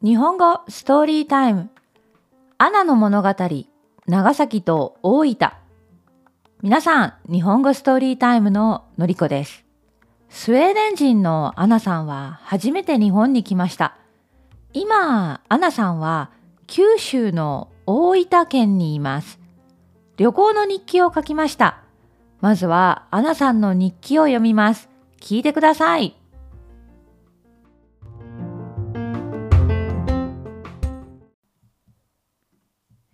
日本語ストーリータイム。アナの物語長崎と大分。皆さん日本語ストーリータイムののりこです。スウェーデン人のアナさんは初めて日本に来ました。今アナさんは九州の大分県にいます。旅行の日記を書きました。まずはアナさんの日記を読みます。聞いてください。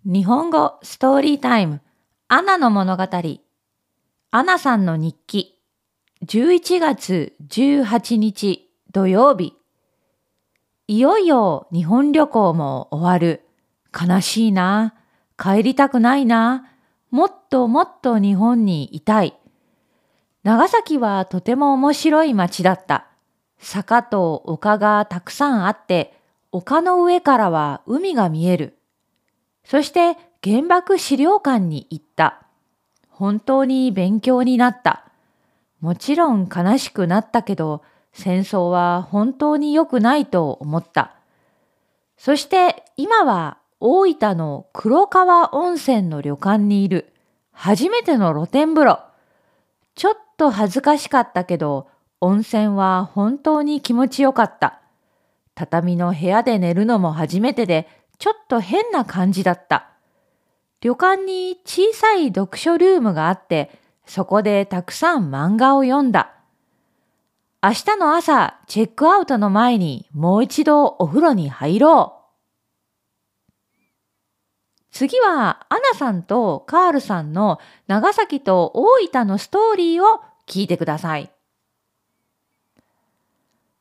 日本語ストーリータイム。アナの物語。アナさんの日記。11月18日土曜日。いよいよ日本旅行も終わる。悲しいな。帰りたくないな。もっともっと日本にいたい長崎はとても面白い街だった坂と丘がたくさんあって丘の上からは海が見えるそして原爆資料館に行った。本当に勉強になった。もちろん悲しくなったけど、戦争は本当に良くないと思った。そして今は大分の黒川温泉の旅館にいる。初めての露天風呂。ちょっと恥ずかしかったけど、温泉は本当に気持ちよかった。畳の部屋で寝るのも初めてで、ちょっと変な感じだった。旅館に小さい読書ルームがあって、そこでたくさん漫画を読んだ。明日の朝、チェックアウトの前にもう一度お風呂に入ろう。次は、アナさんとカールさんの長崎と大分のストーリーを聞いてください。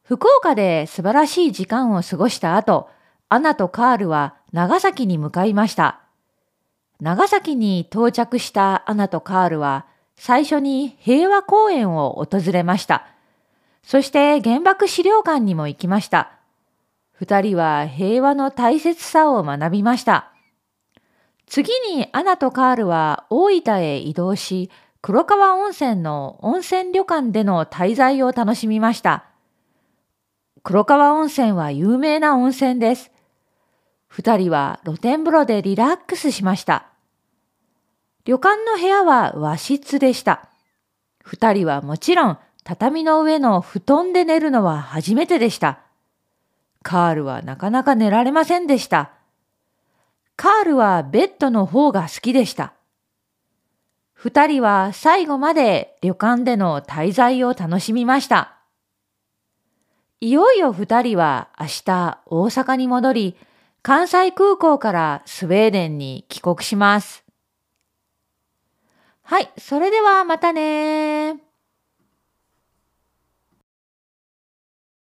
福岡で素晴らしい時間を過ごした後、アナとカールは長崎に向かいました。長崎に到着したアナとカールは最初に平和公園を訪れました。そして原爆資料館にも行きました。二人は平和の大切さを学びました。次にアナとカールは大分へ移動し、黒川温泉の温泉旅館での滞在を楽しみました。黒川温泉は有名な温泉です。二人は露天風呂でリラックスしました。旅館の部屋は和室でした。二人はもちろん畳の上の布団で寝るのは初めてでした。カールはなかなか寝られませんでした。カールはベッドの方が好きでした。二人は最後まで旅館での滞在を楽しみました。いよいよ二人は明日大阪に戻り、関西空港からスウェーデンに帰国します。はい、それではまたね